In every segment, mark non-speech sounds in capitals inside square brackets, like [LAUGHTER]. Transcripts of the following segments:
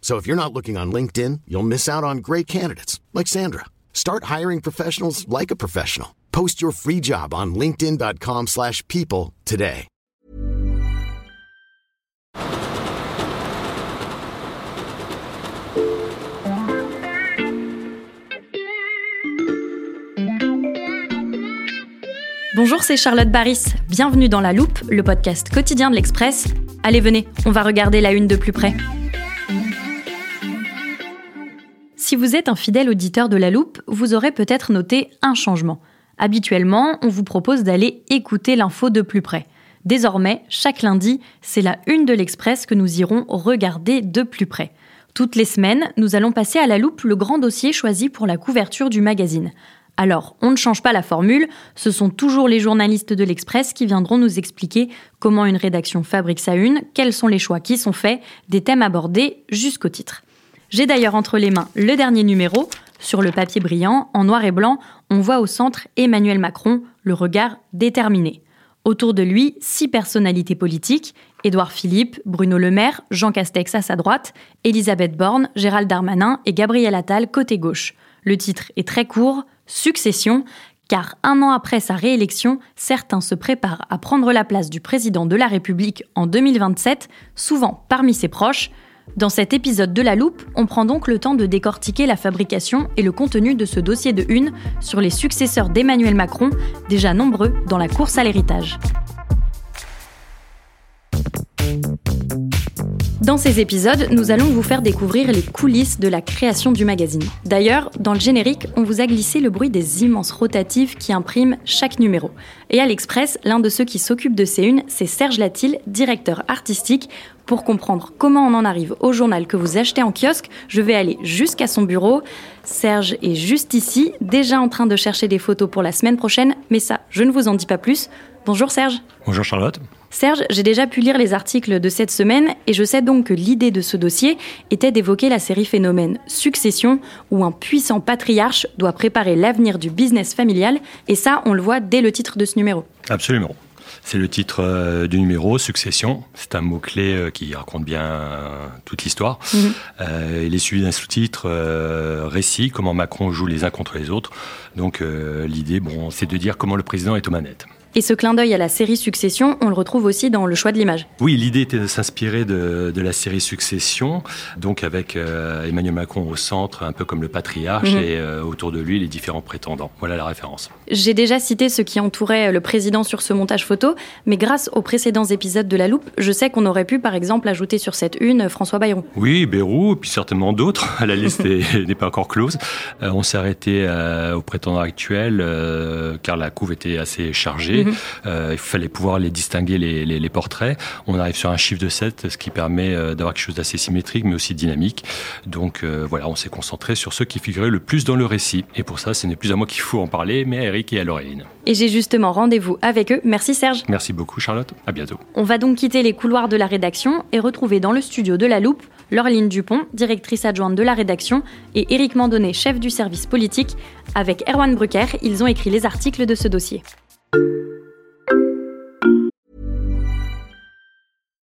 So if you're not looking on LinkedIn, you'll miss out on great candidates like Sandra. Start hiring professionals like a professional. Post your free job on linkedin.com/people today. Bonjour, c'est Charlotte Baris. Bienvenue dans La Loupe, le podcast quotidien de l'Express. Allez, venez, on va regarder la une de plus près. Si vous êtes un fidèle auditeur de La Loupe, vous aurez peut-être noté un changement. Habituellement, on vous propose d'aller écouter l'info de plus près. Désormais, chaque lundi, c'est la une de l'Express que nous irons regarder de plus près. Toutes les semaines, nous allons passer à la loupe le grand dossier choisi pour la couverture du magazine. Alors, on ne change pas la formule, ce sont toujours les journalistes de l'Express qui viendront nous expliquer comment une rédaction fabrique sa une, quels sont les choix qui sont faits, des thèmes abordés jusqu'au titre. J'ai d'ailleurs entre les mains le dernier numéro. Sur le papier brillant, en noir et blanc, on voit au centre Emmanuel Macron, le regard déterminé. Autour de lui, six personnalités politiques Édouard Philippe, Bruno Le Maire, Jean Castex à sa droite, Elisabeth Borne, Gérald Darmanin et Gabriel Attal côté gauche. Le titre est très court Succession, car un an après sa réélection, certains se préparent à prendre la place du président de la République en 2027, souvent parmi ses proches. Dans cet épisode de La Loupe, on prend donc le temps de décortiquer la fabrication et le contenu de ce dossier de une sur les successeurs d'Emmanuel Macron, déjà nombreux dans la course à l'héritage. Dans ces épisodes, nous allons vous faire découvrir les coulisses de la création du magazine. D'ailleurs, dans le générique, on vous a glissé le bruit des immenses rotatives qui impriment chaque numéro. Et à l'Express, l'un de ceux qui s'occupe de ces unes, c'est Serge Latil, directeur artistique. Pour comprendre comment on en arrive au journal que vous achetez en kiosque, je vais aller jusqu'à son bureau. Serge est juste ici, déjà en train de chercher des photos pour la semaine prochaine, mais ça, je ne vous en dis pas plus. Bonjour Serge. Bonjour Charlotte. Serge, j'ai déjà pu lire les articles de cette semaine et je sais donc que l'idée de ce dossier était d'évoquer la série phénomène Succession, où un puissant patriarche doit préparer l'avenir du business familial, et ça, on le voit dès le titre de ce numéro. Absolument. C'est le titre euh, du numéro, Succession. C'est un mot-clé euh, qui raconte bien euh, toute l'histoire. Euh, il est suivi d'un sous-titre, Récit, comment Macron joue les uns contre les autres. Donc l'idée, bon, c'est de dire comment le président est aux manettes. Et ce clin d'œil à la série Succession, on le retrouve aussi dans le choix de l'image. Oui, l'idée était de s'inspirer de, de la série Succession, donc avec euh, Emmanuel Macron au centre, un peu comme le patriarche, Mhm. et euh, autour de lui les différents prétendants. Voilà la référence. J'ai déjà cité ce qui entourait le président sur ce montage photo, mais grâce aux précédents épisodes de La Loupe, je sais qu'on aurait pu par exemple ajouter sur cette une François Bayrou. Oui, Bérou, puis certainement d'autres. [LAUGHS] La liste est- [LAUGHS] n'est pas encore close. Euh, on s'est arrêté aux prétendants actuels car la couve était assez chargée. Mhm. Euh, il fallait pouvoir les distinguer les, les- les portraits. On arrive sur un chiffre de 7, ce qui permet euh, d'avoir quelque chose d'assez symétrique mais aussi dynamique. Donc euh, voilà, on s'est concentré sur ceux qui figuraient le plus dans le récit. Et pour ça, ce n'est plus à moi qu'il faut en parler, mais à Eric et à Laureline. Et j'ai justement rendez-vous avec eux. Merci Serge. Merci beaucoup Charlotte, à bientôt. On va donc quitter les couloirs de la rédaction et retrouver dans le studio de La Loupe Laureline Dupont, directrice adjointe de la rédaction, et Éric Mandonnet, chef du service politique. Avec Erwan Brucker, ils ont écrit les articles de ce dossier.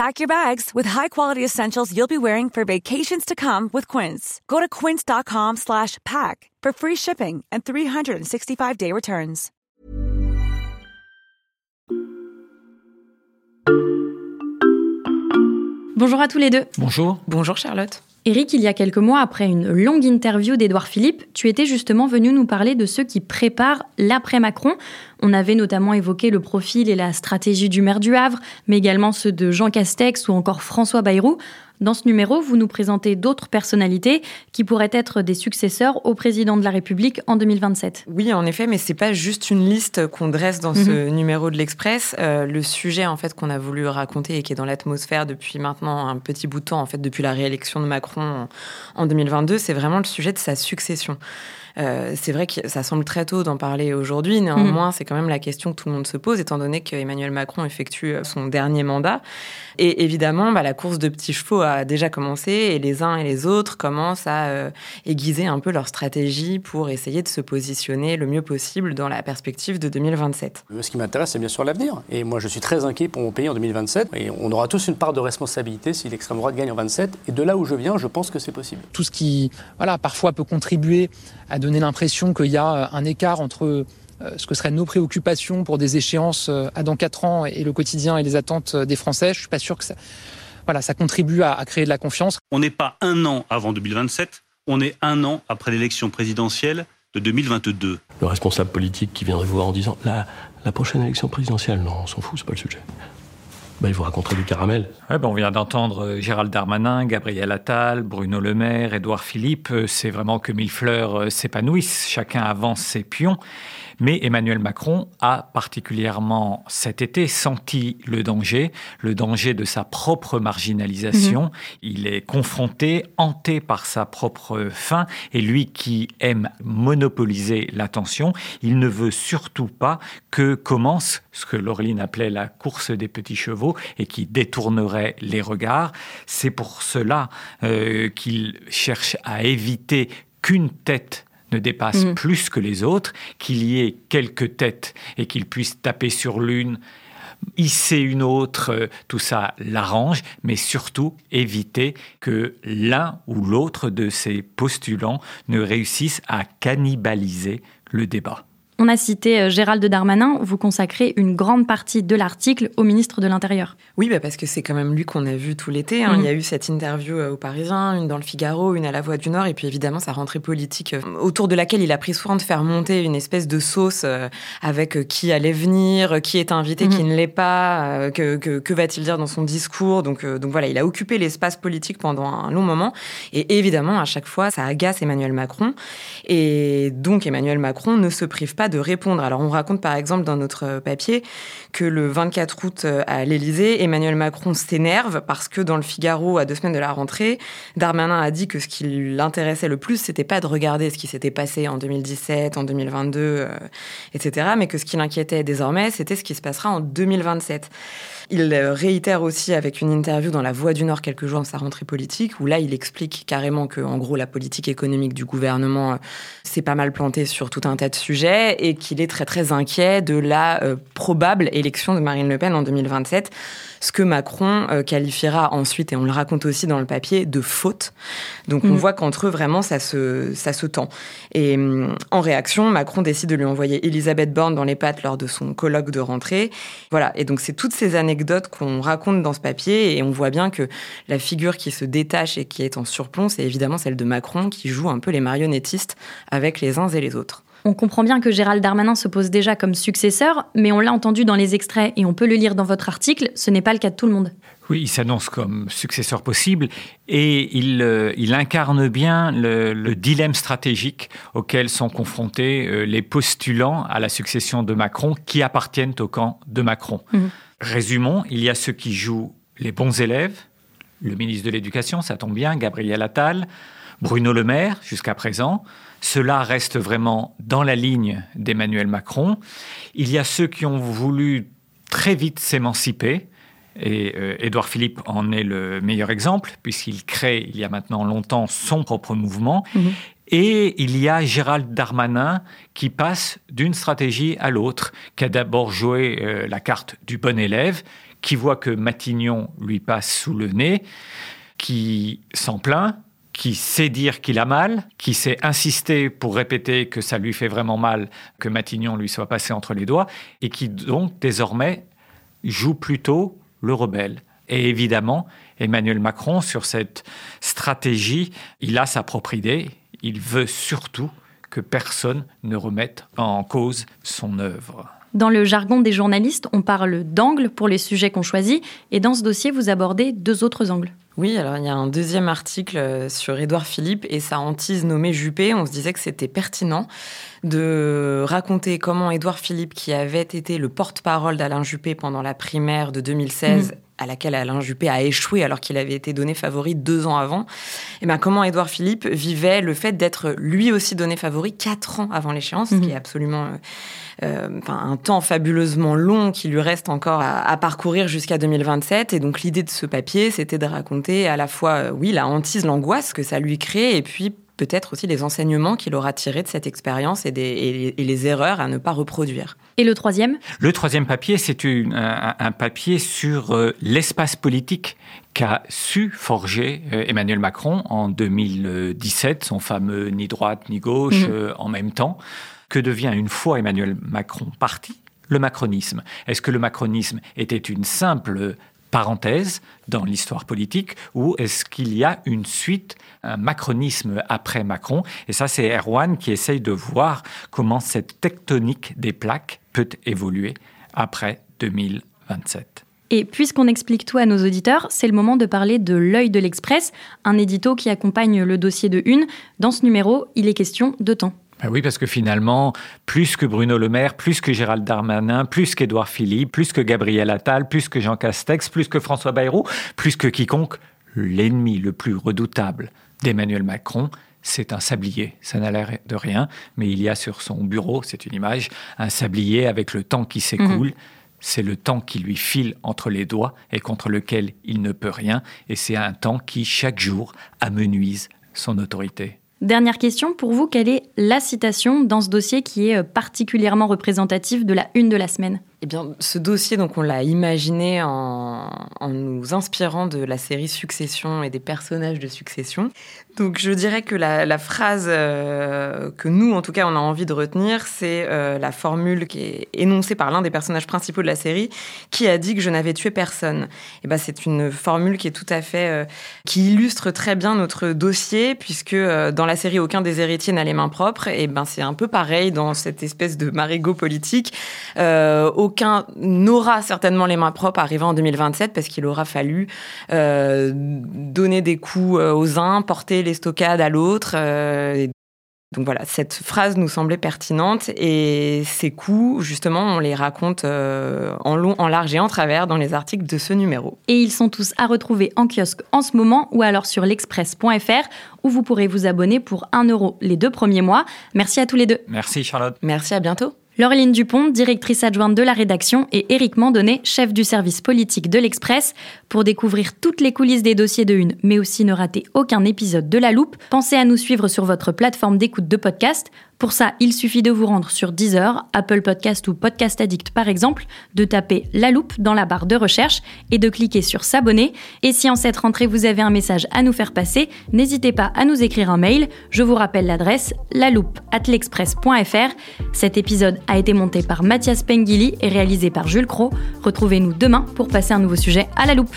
Pack your bags with high-quality essentials you'll be wearing for vacations to come with Quince. Go to quince.com slash pack for free shipping and 365-day returns. Bonjour à tous les deux. Bonjour. Bonjour Charlotte. Eric, il y a quelques mois, après une longue interview d'Édouard Philippe, tu étais justement venu nous parler de ceux qui préparent l'après-Macron. On avait notamment évoqué le profil et la stratégie du maire du Havre, mais également ceux de Jean Castex ou encore François Bayrou. Dans ce numéro, vous nous présentez d'autres personnalités qui pourraient être des successeurs au président de la République en 2027. Oui, en effet, mais c'est pas juste une liste qu'on dresse dans ce mhm. numéro de l'Express. Euh, le sujet en fait qu'on a voulu raconter et qui est dans l'atmosphère depuis maintenant un petit bout de temps, en fait depuis la réélection de Macron en 2022, c'est vraiment le sujet de sa succession. Euh, c'est vrai que ça semble très tôt d'en parler aujourd'hui. Néanmoins, mm. c'est quand même la question que tout le monde se pose, étant donné qu'Emmanuel Macron effectue euh, son dernier mandat. Et évidemment, bah, la course de petits chevaux a déjà commencé et les uns et les autres commencent à euh, aiguiser un peu leur stratégie pour essayer de se positionner le mieux possible dans la perspective de 2027. Ce qui m'intéresse, c'est bien sûr l'avenir. Et moi, je suis très inquiet pour mon pays en 2027. Et on aura tous une part de responsabilité si l'extrême droite gagne en 27. Et de là où je viens, je pense que c'est possible. Tout ce qui, voilà, parfois peut contribuer à donner l'impression qu'il y a euh, un écart entre euh, ce que seraient nos préoccupations pour des échéances euh, à dans quatre ans et le quotidien et les attentes des Français. Je suis pas sûr que ça, voilà, ça contribue à, créer de la confiance. On n'est pas un an avant 2027, on est un an après l'élection présidentielle de 2022. Le responsable politique qui viendrait vous voir en disant la, la prochaine élection présidentielle, non, on s'en fout, c'est pas le sujet. Ben, il vous raconterait du caramel. ben on vient d'entendre Gérald Darmanin, Gabriel Attal, Bruno Le Maire, Édouard Philippe. C'est vraiment que mille fleurs s'épanouissent, chacun avance ses pions. Mais Emmanuel Macron a particulièrement cet été senti le danger, le danger de sa propre marginalisation. Mhm. Il est confronté, hanté par sa propre faim, et lui qui aime monopoliser l'attention, il ne veut surtout pas que commence ce que Laureline appelait la course des petits chevaux et qui détournerait les regards. C'est pour cela euh, qu'il cherche à éviter qu'une tête ne dépasse mm. plus que les autres, qu'il y ait quelques têtes et qu'il puisse taper sur l'une, hisser une autre, euh, tout ça l'arrange, mais surtout éviter que l'un ou l'autre de ces postulants ne réussisse à cannibaliser le débat. On a cité euh, Gérald Darmanin, vous consacrez une grande partie de l'article au ministre de l'Intérieur. Oui, bah parce que c'est quand même lui qu'on a vu tout l'été. Hein. Il y a eu cette interview euh, au Parisien, une dans le Figaro, une à la Voix du Nord, et puis évidemment sa rentrée politique, euh, autour de laquelle il a pris soin de faire monter une espèce de sauce avec qui allait venir, qui est invité, qui mhm. ne l'est pas, que, que, va-t-il dire dans son discours. Donc, donc voilà, il a occupé l'espace politique pendant un long moment. Et évidemment, à chaque fois, ça agace Emmanuel Macron. Et donc Emmanuel Macron ne se prive pas de répondre. Alors on raconte par exemple dans notre papier que le 24 août euh, à l'Élysée, Emmanuel Macron s'énerve parce que dans le Figaro, à deux semaines de la rentrée, Darmanin a dit que ce qui l'intéressait le plus, c'était pas de regarder ce qui s'était passé en 2017, en 2022, euh, etc., mais que ce qui l'inquiétait désormais, c'était ce qui se passera en 2027. Il réitère aussi avec une interview dans La Voix du Nord quelques jours avant sa rentrée politique, où là, il explique carrément que, en gros, la politique économique du gouvernement euh, s'est pas mal plantée sur tout un tas de sujets et qu'il est très très inquiet de la euh, probable élection de Marine Le Pen en 2027 ce que Macron euh, qualifiera ensuite, et on le raconte aussi dans le papier, de faute. Donc on mm. voit qu'entre eux, vraiment, ça se, ça se tend. Et mm, en réaction, Macron décide de lui envoyer Elisabeth Borne dans les pattes lors de son colloque de rentrée. Voilà, et donc c'est toutes ces anecdotes qu'on raconte dans ce papier, et on voit bien que la figure qui se détache et qui est en surplomb, c'est évidemment celle de Macron, qui joue un peu les marionnettistes avec les uns et les autres. On comprend bien que Gérald Darmanin se pose déjà comme successeur, mais on l'a entendu dans les extraits et on peut le lire dans votre article, ce n'est pas le cas de tout le monde. Oui, il s'annonce comme successeur possible et il, euh, incarne bien le, dilemme stratégique auquel sont confrontés euh, les postulants à la succession de Macron qui appartiennent au camp de Macron. Mhm. Résumons, il y a ceux qui jouent les bons élèves, le ministre de l'Éducation, ça tombe bien, Gabriel Attal, Bruno Le Maire jusqu'à présent, cela reste vraiment dans la ligne d'Emmanuel Macron. Il y a ceux qui ont voulu très vite s'émanciper. Et euh, Édouard Philippe en est le meilleur exemple, puisqu'il crée, il y a maintenant longtemps, son propre mouvement. Mhm. Et il y a Gérald Darmanin qui passe d'une stratégie à l'autre, qui a d'abord joué euh, la carte du bon élève, qui voit que Matignon lui passe sous le nez, qui s'en plaint, qui sait dire qu'il a mal, qui sait insister pour répéter que ça lui fait vraiment mal que Matignon lui soit passé entre les doigts, et qui donc désormais joue plutôt le rebelle. Et évidemment, Emmanuel Macron, sur cette stratégie, il a sa propre idée. Il veut surtout que personne ne remette en cause son œuvre. Dans le jargon des journalistes, on parle d'angle pour les sujets qu'on choisit, et dans ce dossier, vous abordez deux autres angles. Oui, alors il y a un deuxième article euh, sur Édouard Philippe et sa hantise nommée Juppé. On se disait que c'était pertinent de raconter comment Édouard Philippe, qui avait été le porte-parole d'Alain Juppé pendant la primaire de 2016, à laquelle Alain Juppé a échoué alors qu'il avait été donné favori deux ans avant, et eh ben comment Édouard Philippe vivait le fait d'être lui aussi donné favori quatre ans avant l'échéance, ce qui mhm. est absolument euh, euh, un temps fabuleusement long qui lui reste encore à, parcourir jusqu'à 2027. Et donc l'idée de ce papier, c'était de raconter à la fois, euh, oui, la hantise, l'angoisse que ça lui crée, et puis peut-être aussi les enseignements qu'il aura tirés de cette expérience et, les erreurs à ne pas reproduire. Et le troisième? Le troisième papier, c'est un, papier sur euh, l'espace politique qu'a su forger euh, Emmanuel Macron en 2017, son fameux ni droite ni gauche mmh. euh, en même temps. Que devient une fois Emmanuel Macron parti? Le macronisme Est-ce que le macronisme était une simple parenthèse dans l'histoire politique ou est-ce qu'il y a une suite, un macronisme après Macron? Et ça, c'est Erwan qui essaye de voir comment cette tectonique des plaques peut évoluer après 2027. Et puisqu'on explique tout à nos auditeurs, c'est le moment de parler de L'œil de l'Express, un édito qui accompagne le dossier de Une. Dans ce numéro, il est question de temps. Ben oui, parce que finalement, plus que Bruno Le Maire, plus que Gérald Darmanin, plus qu'Édouard Philippe, plus que Gabriel Attal, plus que Jean Castex, plus que François Bayrou, plus que quiconque, l'ennemi le plus redoutable d'Emmanuel Macron, c'est un sablier. Ça n'a l'air de rien, mais il y a sur son bureau, c'est une image, un sablier avec le temps qui s'écoule. Mhm. C'est le temps qui lui file entre les doigts et contre lequel il ne peut rien. Et c'est un temps qui, chaque jour, amenuise son autorité. Dernière question, pour vous, quelle est la citation dans ce dossier qui est euh, particulièrement représentative de la une de la semaine? Eh bien, ce dossier, donc, on l'a imaginé en, nous inspirant de la série Succession et des personnages de Succession. Donc, je dirais que la, phrase euh, que nous, en tout cas, on a envie de retenir, c'est euh, la formule qui est énoncée par l'un des personnages principaux de la série, qui a dit que je n'avais tué personne. Eh ben, c'est une formule qui est tout à fait, euh, qui illustre très bien notre dossier, puisque dans la série, aucun des héritiers n'a les mains propres. Et ben, c'est un peu pareil dans cette espèce de marigot politique n'aura certainement les mains propres arrivant en 2027 parce qu'il aura fallu euh, donner des coups euh, aux uns, porter les stockades à l'autre. Euh, donc voilà, cette phrase nous semblait pertinente et ces coups, justement, on les raconte en long, en large et en travers dans les articles de ce numéro. Et ils sont tous à retrouver en kiosque en ce moment ou alors sur l'express.fr où vous pourrez vous abonner pour 1 euro les deux premiers mois. Merci à tous les deux. Merci Charlotte. Merci, à bientôt. Laureline Dupont, directrice adjointe de la rédaction, et Éric Mandonnet, chef du service politique de l'Express. Pour découvrir toutes les coulisses des dossiers de une, mais aussi ne rater aucun épisode de La Loupe, pensez à nous suivre sur votre plateforme d'écoute de podcast pour ça, il suffit de vous rendre sur Deezer, Apple Podcast ou Podcast Addict par exemple, de taper La Loupe dans la barre de recherche et de cliquer sur S'abonner. Et si en cette rentrée vous avez un message à nous faire passer, n'hésitez pas à nous écrire un mail. Je vous rappelle l'adresse laloupe@l'express.fr. Cet épisode a été monté par Mathias Pengili et réalisé par Jules Cro. Retrouvez-nous demain pour passer un nouveau sujet à la loupe.